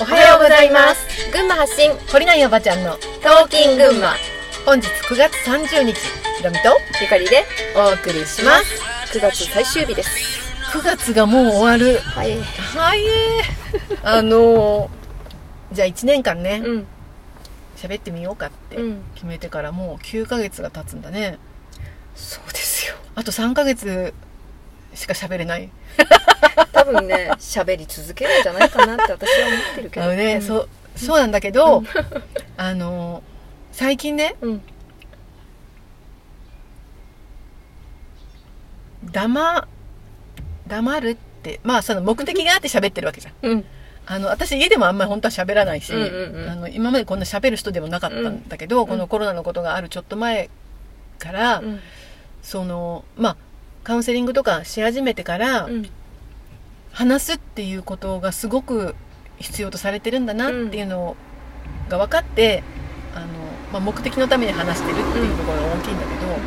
おはようございます。群馬発信懲りないおばちゃんのトーキン群馬。本日9月30日ひろみとゆかりでお送りします。9月最終日です。9月がもう終わる。はい。はい。あのーじゃあ1年間ねうん。喋ってみようかってうん。決めてからもう9ヶ月が経つんだね。そうですよ。あと3ヶ月しか喋れない。多分ね喋り続けるんじゃないかなって私は思ってるけど。あのね、うん。そうそうなんだけど、あのー最近ねうん。黙黙るってまあその目的があって喋ってるわけじゃん。うん。あの私家でもあんまり本当は喋らないし、うんうんうん。あの今までこんな喋る人でもなかったんだけど、ん。このコロナのことがあるちょっと前から、うん。そのまあカウンセリングとかし始めてから、うん。話すっていうことがすごく必要とされてるんだなっていうのが分かって、あのまあ、目的のために話してるっていうところが大きいんだけど、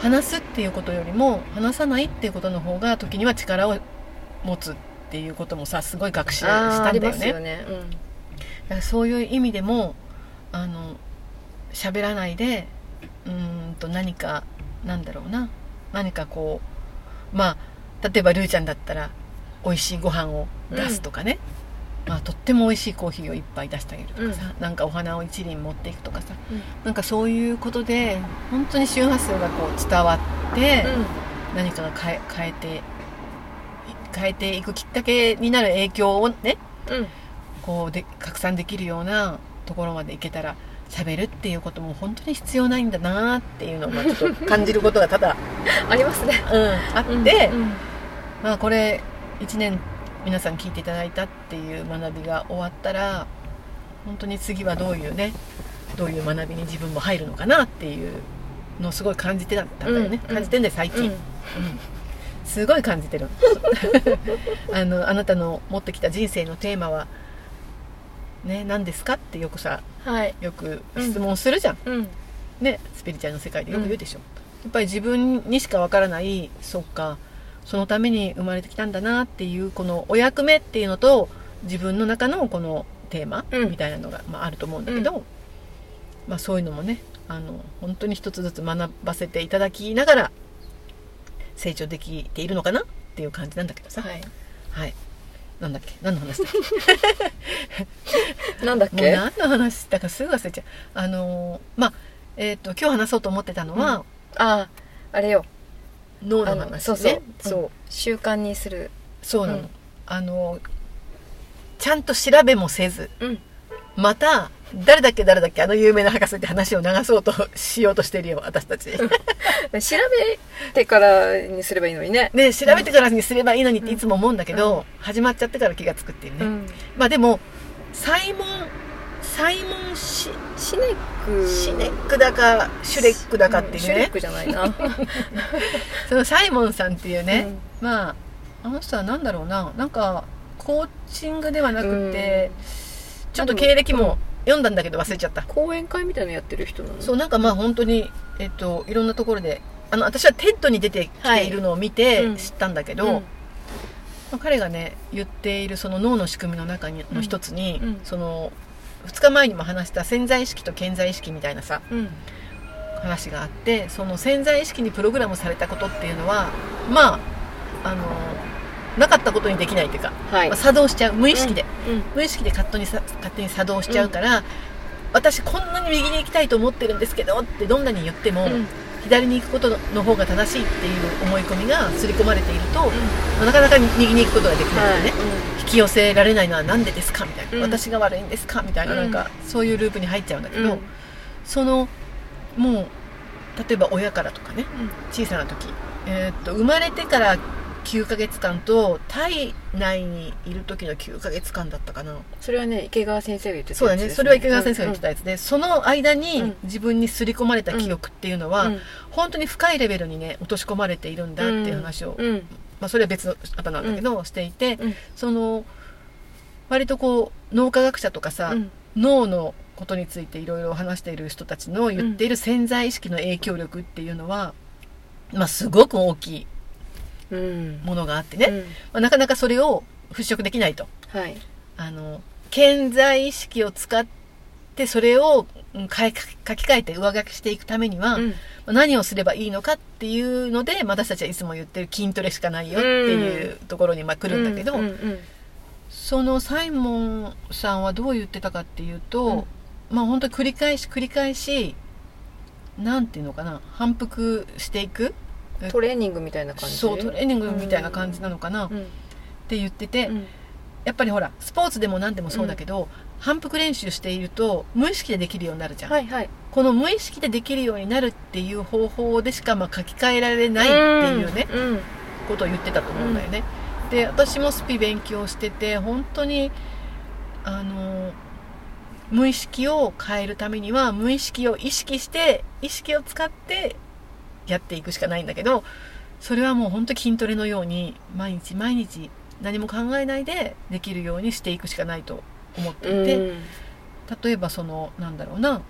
話すっていうことよりも話さないっていうことの方が時には力を持つっていうこともさすごい学習したんだよね。よね。だからそういう意味でもあの喋らないでうーんと何かなんだろうな何かこうまあ例えばルーちゃんだったら美味しいご飯を出すとかね、まあ、とっても美味しいコーヒーをいっぱい出してあげるとかさ、なんかお花を一輪持っていくとかさ。うん。なんかそういうことで本当に周波数がこう伝わって、うん。何かが変え変えて変えていくきっかけになる影響をねうん。こうで拡散できるようなところまでいけたら喋るっていうことも本当に必要ないんだなっていうのをまあちょっと感じることがただ、ありますね。うん、あって、うんまあこれ1年皆さん聞いていただいたっていう学びが終わったら本当に次はどういうねどういう学びに自分も入るのかなっていうのをすごい感じてたんだよね、うん。感じてんだよ最近、うん。うん。すごい感じてる。あのあなたの持ってきた人生のテーマはね何ですか？ってよくさはい。よく質問するじゃん、うん。ねスピリチュアルの世界でよく言うでしょ、やっぱり自分にしかわからないそっかそのために生まれてきたんだなっていうこのお役目っていうのと自分の中のこのテーマうん。みたいなのが、まあ、あると思うんだけど、まあ、そういうのもねあの本当に一つずつ学ばせていただきながら成長できているのかなっていう感じなんだけどさ。はい。はいなんだっけ？何の話だ？っ なんだっけ？何の話だかすぐ忘れちゃう。あのーまあえっ、と今日話そうと思ってたのは、ああれよ。脳の話ね。そうそう、ん。そう。習慣にする。そうなの、うん。あのちゃんと調べもせずうん。また誰だっけ誰だっけ？あの有名な博士って話を流そうとしようとしてるよ私たち調べてからにすればいいのにね。ね調べてからにすればいいのにっていつも思うんだけど、始まっちゃってから気が付くっていうね、うん。まあでもサイモンサイモンシシネック。シネックだかシュレックだかっていうね。シュレックじゃないな。そのサイモンさんっていうね、まああの人は何だろうな。なんかコーチングではなくて、ちょっと経歴も読んだんだけど忘れちゃった、講演会みたいなのやってる人なの？そうなんかまあ本当にえっといろんなところであの私は TED に出てきているのを見てうん。知ったんだけど、うん。まあ彼がね言っているその脳の仕組みの中にの一つに、うん。その2日前にも話した顕在意識と潜在意識みたいなさうん。話があってその潜在意識にプログラムされたことっていうのはまああのなかったことにできないっていうか、はい。まあ作動しちゃう。無意識で、うん。無意識で勝手にさ勝手に作動しちゃうから、私こんなに右に行きたいと思ってるんですけどってどんなに言っても、うん。左に行くことの方が正しいっていう思い込みが刷り込まれていると、まあなかなか右に行くことができないのでね、引き寄せられないのは何でですかみたいな、うん。私が悪いんですかみたいな。うん。なんかそういうループに入っちゃうんだけど、うん。そのもう例えば親からとかねうん。小さな時、えーっと生まれてから9ヶ月間と体内にいる時の9ヶ月間だったかな。それはね池川先生が言ってたそうだやつですね。それは池川先生が言ってたやつで、その間うにん自分に刷り込まれた記憶っていうのは、うん。本当に深いレベルにね落とし込まれているんだっていう話を、うん。まあ、それは別の方なんだけど、していて、うん。その割とこう脳科学者とかさ、うん。脳のことについていろいろ話している人たちの言っている潜在意識の影響力っていうのは、まあ、すごく大きい。うんものがあってね、うん。まあ、なかなかそれを払拭できないと。はい。あの健在意識を使ってそれをうん書き換えて上書きしていくためには、うん。何をすればいいのかっていうので、まあ私たちはいつも言ってる筋トレしかないよっていうところにまあ来るんだけど、うんうんそのサイモンさんはどう言ってたかっていうと、まあ本当に繰り返し繰り返しなんていうのかな反復していくトレーニングみたいな感じ？そうトレーニングみたいな感じなのかな。っうん。て言ってて、うん。やっぱりほらスポーツでも何でもそうだけど、反復練習していると無意識でできるようになるじゃん、はいはい。この無意識でできるようになるっていう方法でしかまあ書き換えられないっていうね、うんことを言ってたと思うんだよね、で私もスピ勉強してて本当にあの無意識を変えるためには無意識を意識して意識を使ってやっていくしかないんだけどそれはもう本当筋トレのように毎日毎日何も考えないでできるようにしていくしかないと思っていて、うん。例えばそのなんだろうな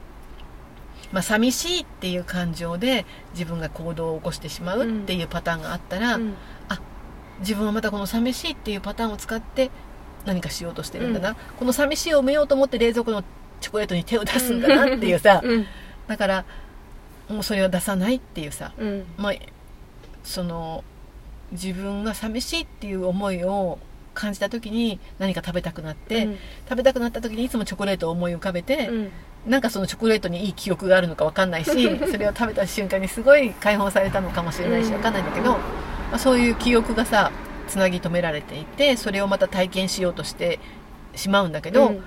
まあ寂しいっていう感情で自分が行動を起こしてしまうっていうパターンがあったら、うん。自分はまたこの寂しいっていうパターンを使って何かしようとしてるんだな、この寂しいを埋めようと思って冷蔵庫のチョコレートに手を出すんだなっていうさうん。だからもうそれを出さないっていうさうん。まあその自分が寂しいっていう思いを感じた時に何か食べたくなって、うん。食べたくなった時にいつもチョコレートを思い浮かべて、うん。なんかそのチョコレートにいい記憶があるのか分かんないし それを食べた瞬間にすごい解放されたのかもしれないしうん分かんないんだけど、まあ、そういう記憶がさつなぎ止められていてそれをまた体験しようとしてしまうんだけど、うん。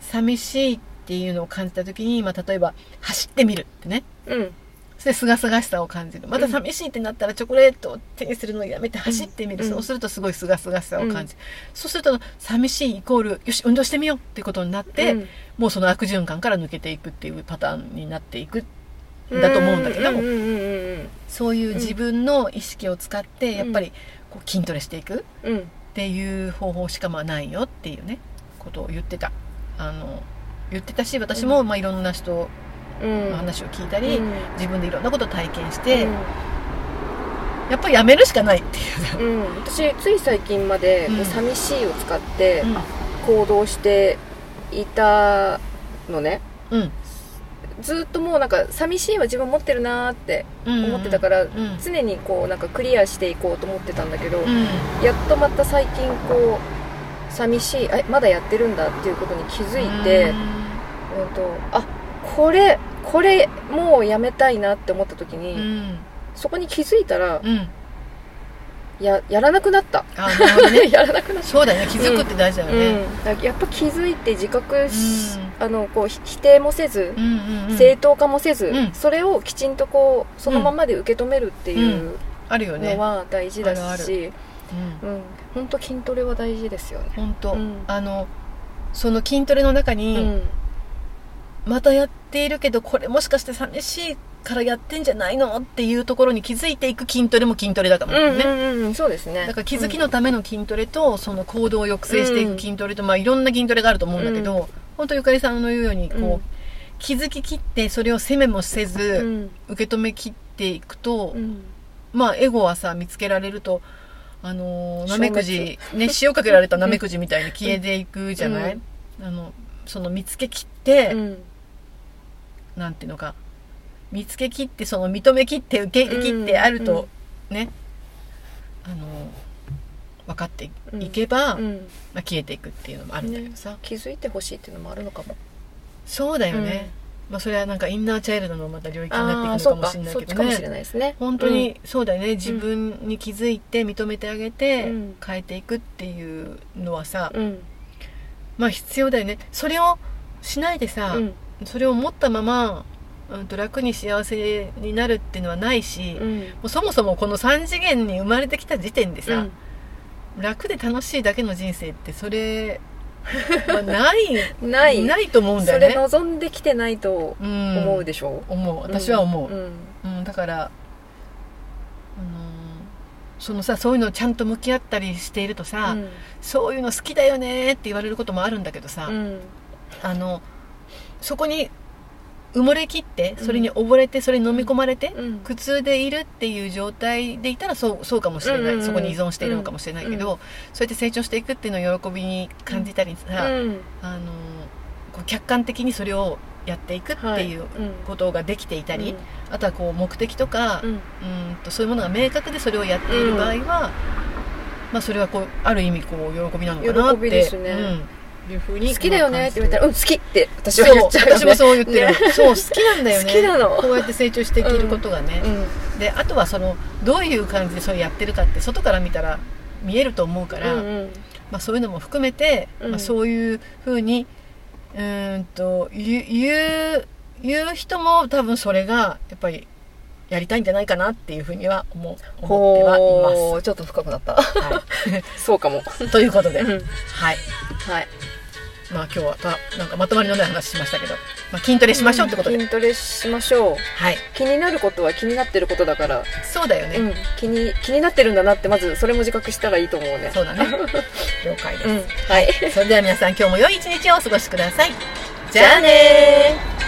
寂しいっていうのを感じた時に、まあ、例えば走ってみるってねうん。すがすがしさを感じる。また寂しいってなったらチョコレートを手にするのをやめて走ってみる、うん。そうするとすごいすがすがしさを感じる、そうすると寂しいイコールよし運動してみようってことになって、うん。もうその悪循環から抜けていくっていうパターンになっていくん。だと思うんだけど、うんうんうんうんそういう自分の意識を使ってやっぱりこう筋トレしていくうん。っていう方法しかまあないよっていうねことを言ってた。あの言ってたし私もまあいろんな人うんの話を聞いたり、うん。自分でいろんなことを体験して、うん。やっぱりやめるしかないっていう。さ、うん、私つい最近まで寂しいを使ってうん。行動していたのね、うん。ずっともうなんか寂しいは自分持ってるなーって思ってたから、うん。常にこうなんかクリアしていこうと思ってたんだけど、うん。やっとまた最近こう寂しいえまだやってるんだっていうことに気づいて、うんとあこれこれもうやめたいなって思った時に、うんそこに気づいたらうん。ややらなくなった。あなるほどね。やらなくなった。そうだよね。気づくって大事だよね、うん、だからやっぱ気づいて自覚し、うん。あのこうひ否定もせず、うんうんうん。正当化もせず、うん。それをきちんとこうそのままで受け止めるっていうあるよね。のは大事だし、うん。うん、本当筋トレは大事ですよね。本当、うん。あのその筋トレの中うに、ん。またやっているけどこれもしかして寂しいからやってんじゃないのっていうところに気づいていく筋トレも筋トレだからね、うんうんうん、そうですね。だから気づきのための筋トレと、その行動を抑制していく筋トレと、まあいろんな筋トレがあると思うんだけど、本当ゆかりさんの言うようにこう、うん。気づききってそれを責めもせず、うん。受け止めきっていくと、うん。まあエゴはさ見つけられるとあのなめくじね塩かけられたなめくじみたいに消えていくじゃない、あのその見つけきって、うんなんていうのか見つけきってその認めきって受け入れきってあると、ね。あの分かっていけば、うんまあ、消えていくっていうのもあるんだけどさ、気づいてほしいっていうのもあるのかも。そうだよね、まあ、それはなんかインナーチャイルドのまた領域になっていくのかもしれないけどね。ね。本当にそうだよね、自分に気づいて認めてあげてうん。変えていくっていうのはさ、うん、うん。まあ必要だよね。それをしないでさ、うんそれを持ったまま、うん、と楽に幸せになるっていうのはないし、もうん。うそもそもこの3次元に生まれてきた時点でさ、うん。楽で楽しいだけの人生ってそれはないないない。と思うんだそれよね望んできてないとうん思うでしょ？思う。私は思う、うん。うん。だから、あのーそのさそういうのをちゃんと向き合ったりしているとさ、うん。そういうの好きだよねって言われることもあるんだけどさ、うん。あのそこに埋もれきってそれに溺れてそれに飲み込まれて、うん。苦痛でいるっていう状態でいたらそうそうかもしれない、うんうんうん。そこに依存しているのかもしれないけど、うそうやって成長していくっていうのを喜びに感じたりさ、うん。あのこう客観的にそれをやっていくっていううん。ことができていたり、あとはこう目的とか、ううんんとそういうものが明確でそれをやっている場合は、まあ、それはこうある意味こう喜びなのかなって。喜びですね。うんいうふうに好きだよねって言われたら「らうん好き」って私は言っちゃうよね。私もそう言ってる、ね。そう好きなんだよね。好きなの。こうやって成長していけることがね、うん。であとはそのどういう感じでそれやってるかって外から見たら見えると思うから、うんうん。まあ、そういうのも含めて、うん。まあ、そういうふうにうーんと言う言う人も多分それがやっぱりやりたいんじゃないかなっていうふうには思う思ってはいほうちょっと深くなった。ます。は そうかも。い、ということで、うん。はい。はいまあ、今日はたなんかまとまりのない話しましたけど、まあ、筋トレしましょうってことで、筋トレしましょう。はい。気になることは気になってることだから、そうだよね、うん、気に気になってるんだなってまずそれも自覚したらいいと思うね。そうだね。了解です、うんはい。それでは皆さん今日も良い一日をお過ごしください。じゃあねー